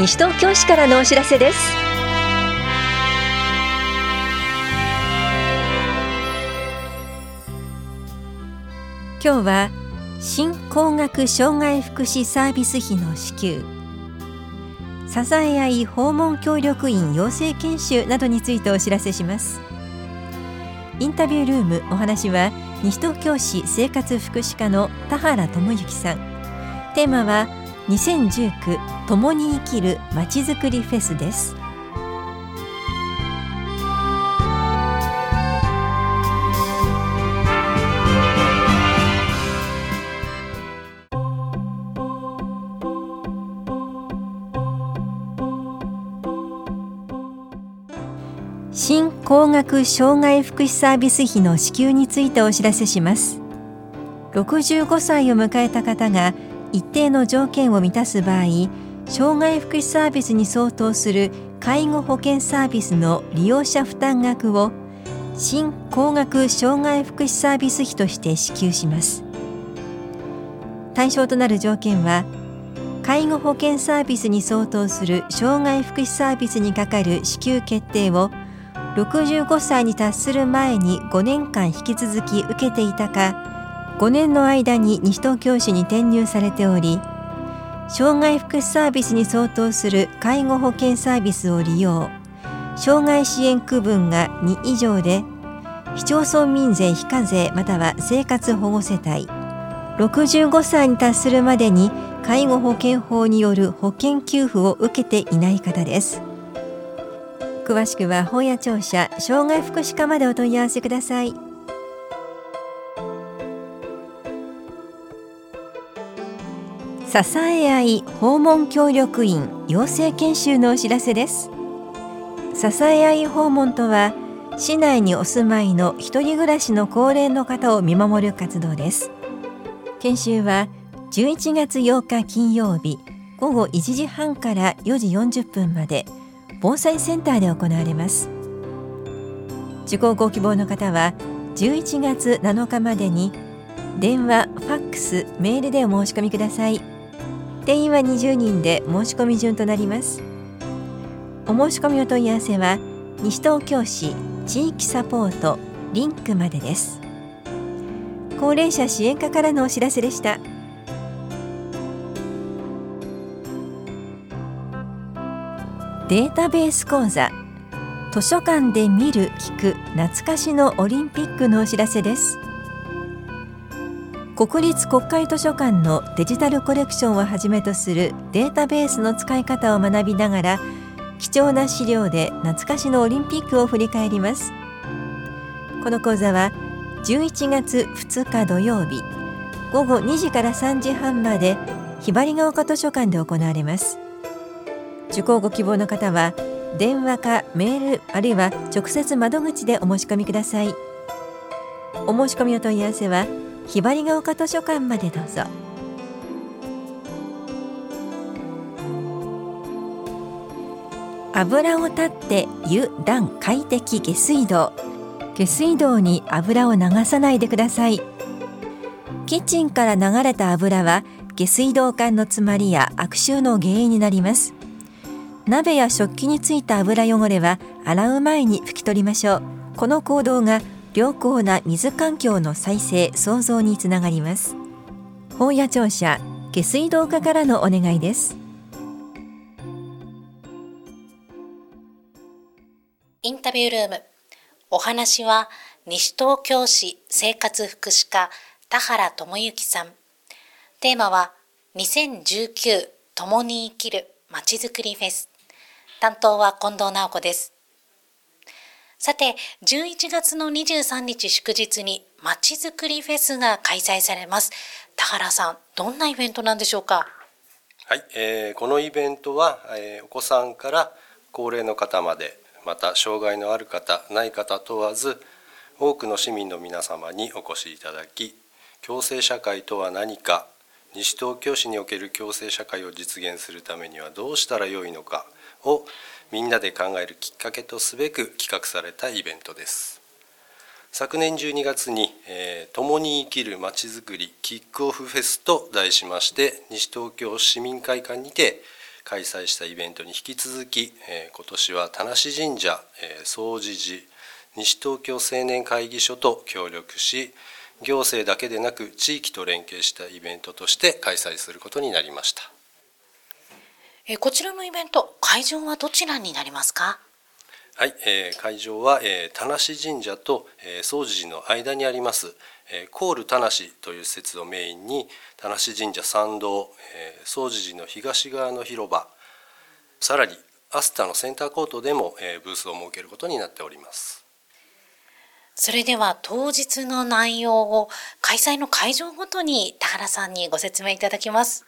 西東京市からのお知らせです。今日は新高額障害福祉サービス費の支給。支え合い訪問協力員養成研修などについてお知らせします。インタビュールームお話は西東京市生活福祉課の田原智之さん。テーマは2019共に生きるまちづくりフェスです。新高額障害福祉サービス費の支給についてお知らせします。65歳を迎えた方が一定の条件を満たす場合障害福祉サービスに相当する介護保険サービスの利用者負担額を新高額障害福祉サービス費として支給します。対象となる条件は介護保険サービスに相当する障害福祉サービスにかかる支給決定を65歳に達する前に5年間引き続き受けていたか5年の間に西東京市に転入されており障害福祉サービスに相当する介護保険サービスを利用。障害支援区分が2以上で市町村民税非課税または生活保護世帯。65歳に達するまでに介護保険法による保険給付を受けていない方です。詳しくは本屋庁舎障害福祉課までお問い合わせください。支え合い訪問協力員養成研修のお知らせです。支え合い訪問とは市内にお住まいの一人暮らしの高齢の方を見守る活動です。研修は11月8日金曜日午後1時半から4時40分まで防災センターで行われます。受講ご希望の方は11月7日までに電話、ファックス、メールでお申し込みください。定員は20人で申し込み順となります。お申し込みお問い合わせは西東京市地域サポートリンクまでです。高齢者支援課からのお知らせでした。データベース講座図書館で見る聞く懐かしのオリンピックのお知らせです。国立国会図書館のデジタルコレクションをはじめとするデータベースの使い方を学びながら貴重な資料で懐かしのオリンピックを振り返ります。この講座は11月2日土曜日午後2時から3時半までひばりが丘図書館で行われます。受講ご希望の方は電話かメールあるいは直接窓口でお申し込みください。お申し込みお問い合わせはひばりが丘図書館までどうぞ。油を断って湯暖快適下水道。下水道に油を流さないでください。キッチンから流れた油は下水道管の詰まりや悪臭の原因になります。鍋や食器についた油汚れは洗う前に拭き取りましょう。この行動が良好な水環境の再生創造につながります。本屋庁舎下水道課からのお願いです。インタビュールーム。お話は西東京市生活福祉課田原智之さん。テーマは2019共に生きるまちづくりフェス。担当は近藤直子です。さて、11月の23日祝日にまちづくりフェスが開催されます。田原さん、どんなイベントなんでしょうか？はい、えー、このイベントは、えー、お子さんから高齢の方まで、また障害のある方、ない方問わず、多くの市民の皆様にお越しいただき、共生社会とは何か、西東京市における共生社会を実現するためにはどうしたらよいのかをみんなで考えるきっかけとすべく企画されたイベントです昨年12月に「えー、共に生きるまちづくりキックオフフェス」と題しまして西東京市民会館にて開催したイベントに引き続きえ、今年は田無神社え、総持寺、西東京青年会議所と協力し、行政だけでなく地域と連携したイベントとして開催することになりました。こちらのイベント、会場はどちらになりますか？はい、えー、会場は、えー、田無神社と、えー、総持寺の間にあります、えー、コール田無という施設をメインに田無神社参道、えー、総持寺の東側の広場さらにアスタのセンターコートでも、えー、ブースを設けることになっております。それでは当日の内容を開催の会場ごとに田原さんにご説明いただきます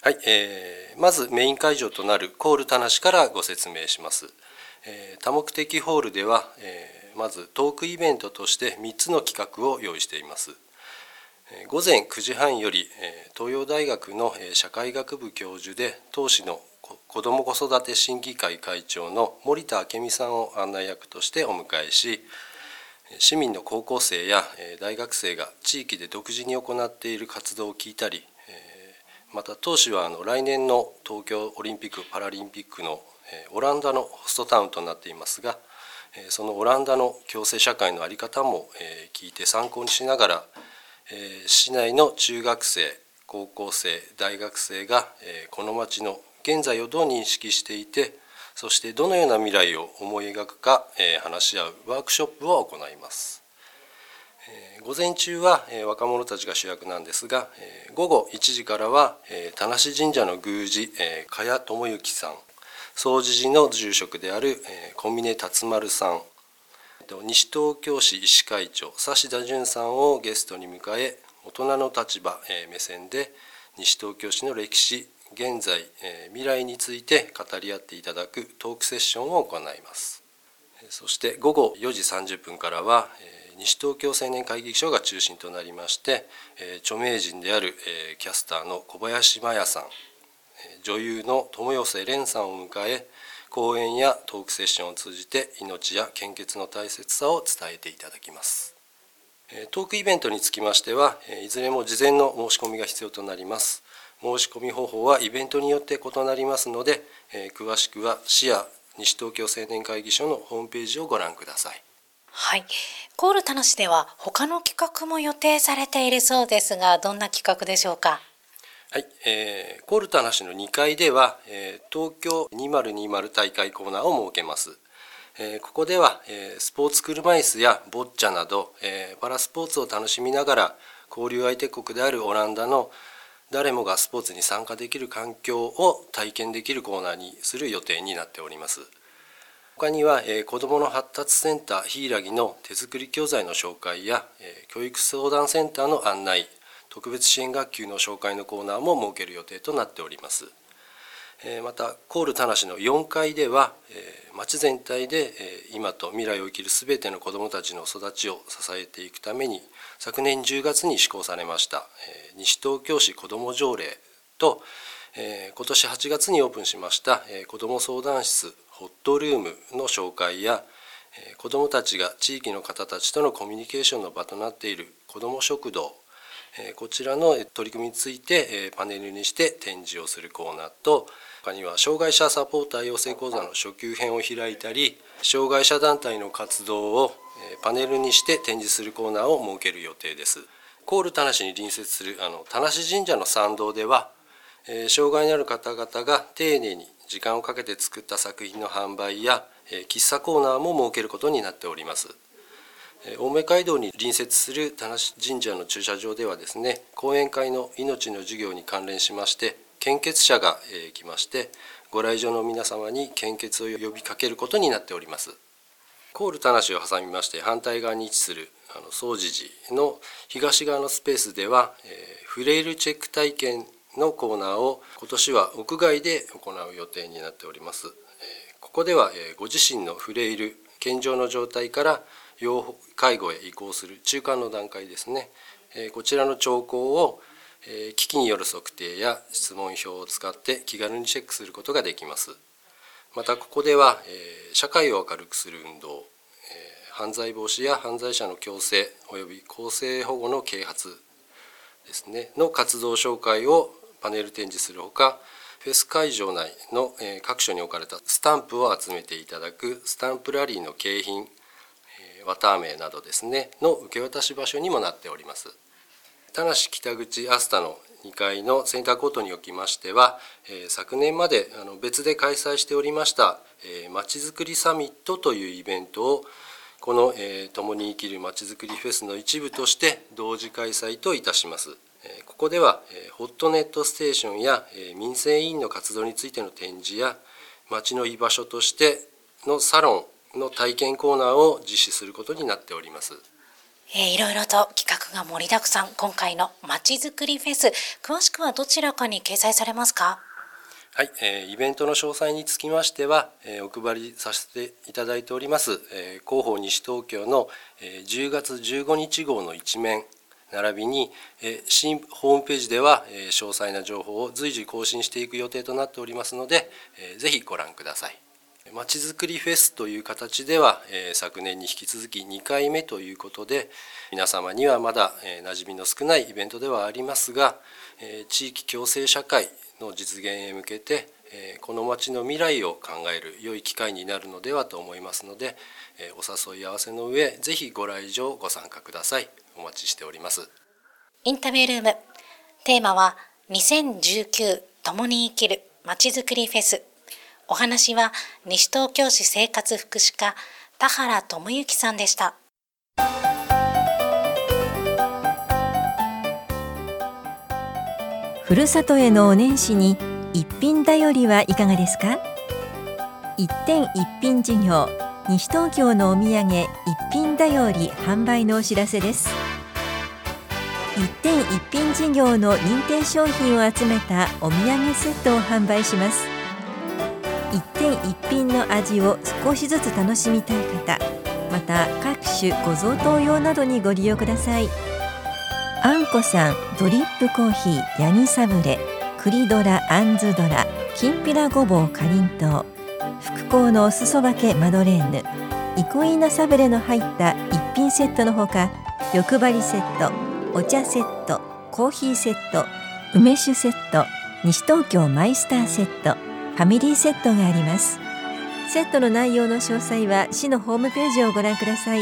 はい、えー、まずメイン会場となるコール田無からご説明します。多目的ホールではまずトークイベントとして3つの企画を用意しています。午前9時半より東洋大学の社会学部教授で当時の子ども子育て審議会会長の森田明美さんを案内役としてお迎えし市民の高校生や大学生が地域で独自に行っている活動を聞いたりまた当時はあの来年の東京オリンピック・パラリンピックのオランダのホストタウンとなっていますがそのオランダの共生社会の在り方も聞いて参考にしながら市内の中学生高校生大学生がこの町の現在をどう認識していてそしてどのような未来を思い描くか話し合うワークショップを行います。午前中は若者たちが主役なんですが午後1時からは田無神社の宮司加谷智之さん総持寺の住職である小峰達丸さん西東京市医師会長指田淳さんをゲストに迎え大人の立場目線で西東京市の歴史現在未来について語り合っていただくトークセッションを行います。そして午後4時30分からは西東京青年会議所が中心となりまして著名人であるキャスターの小林麻也さん女優の友寄蓮さんを迎え講演やトークセッションを通じて命や献血の大切さを伝えていただきます。トークイベントにつきましてはいずれも事前の申し込みが必要となります。申し込み方法はイベントによって異なりますので詳しくは市や西東京青年会議所のホームページをご覧ください。はい。コール楽しでは他の企画も予定されているそうですが、どんな企画でしょうか？はい、えー、コールタナシの2階では、えー、東京2020大会コーナーを設けます。えー、ここでは、えー、スポーツ車椅子やボッチャなど、えー、パラスポーツを楽しみながら交流相手国であるオランダの誰もがスポーツに参加できる環境を体験できるコーナーにする予定になっております。他には、えー、子どもの発達センターひいらぎの手作り教材の紹介や、えー、教育相談センターの案内特別支援学級の紹介のコーナーも設ける予定となっております。えまたコール田無の4階では町全体でえ今と未来を生きる全ての子どもたちの育ちを支えていくために昨年10月に施行されましたえ西東京市子ども条例とえ今年8月にオープンしましたえ子ども相談室ホットルームの紹介や子どもたちが地域の方たちとのコミュニケーションの場となっている子ども食堂こちらの取り組みについてパネルにして展示をするコーナーと他には障害者サポーター養成講座の初級編を開いたり障害者団体の活動をパネルにして展示するコーナーを設ける予定です。コール田無に隣接するあの田無神社の参道では障害のある方々が丁寧に時間をかけて作った作品の販売や喫茶コーナーも設けることになっております。青梅街道に隣接する田無神社の駐車場ではですね講演会の命の授業に関連しまして献血者が来ましてご来場の皆様に献血を呼びかけることになっております。コール田無を挟みまして反対側に位置するあの総持寺の東側のスペースでは、え、フレイルチェック体験のコーナーを今年は屋外で行う予定になっております、ここでは、ご自身のフレイル健常の状態から要介護へ移行する中間の段階ですね。こちらの兆候を機器による測定や質問票を使って気軽にチェックすることができます。またここでは社会を明るくする運動犯罪防止や犯罪者の強制及び公正保護の啓発ですねの活動紹介をパネル展示するほかフェス会場内の各所に置かれたスタンプを集めていただくスタンプラリーの景品綿名などですねの受け渡し場所にもなっております田無北口アスタの2階のセンターコートにおきましては、昨年まで別で開催しておりましたまちづくりサミットというイベントをこの、え、共に生きるまちづくりフェスの一部として同時開催といたします。ここではホットネットステーションや民生委員の活動についての展示や町の居場所としてのサロンの体験コーナーを実施することになっております。えー、いろいろと企画が盛りだくさん今回のまちづくりフェス詳しくはどちらかに掲載されますか？はい、えー、イベントの詳細につきましては、えー、お配りさせていただいております、えー、広報西東京の、えー、10月15日号の一面並びに、新ホームページでは、詳細な情報を随時更新していく予定となっておりますので、ぜひご覧ください。まちづくりフェスという形では、昨年に引き続き2回目ということで皆様にはまだ、え馴染みの少ないイベントではありますが、地域共生社会の実現へ向けて、この町の未来を考える良い機会になるのではと思いますので、お誘い合わせの上ぜひご来場ご参加くださいお待ちしております。インタビュールーム。テーマは2019共に生きるまちづくりフェス。お話は西東京市生活福祉課田原智之さんでした。ふるさとへのお年始に一品だよりはいかがですか？一点一品事業西東京のお土産一品だより販売のお知らせです一点一品事業の認定商品を集めたお土産セットを販売します。一点一品の味を少しずつ楽しみたい方また各種ご贈答用などにご利用ください。あんこさんドリップコーヒーヤギサブレ栗ドラあんずドラきんぴらごぼうかりんとう福幸のおすそばけマドレーヌイコイナサブレの入った一品セットのほか欲張りセットお茶セットコーヒーセット梅酒セット西東京マイスターセットファミリーセットがあります。セットの内容の詳細は市のホームページをご覧ください。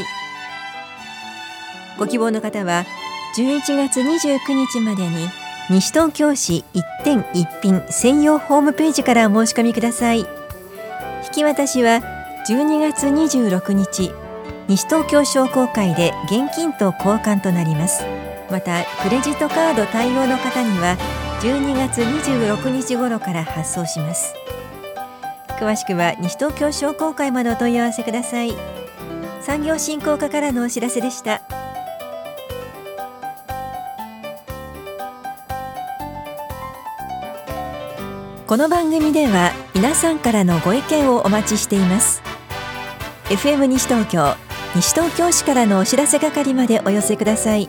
ご希望の方は11月29日までに西東京市一点一品専用ホームページからお申し込みください。引き渡しは12月26日西東京商工会で現金と交換となります。またクレジットカード対応の方には12月26日頃から発送します。詳しくは西東京商工会までお問い合わせください。産業振興課からのお知らせでした。この番組では皆さんからのご意見をお待ちしています。FM 西東京西東京市からのお知らせ係までお寄せください。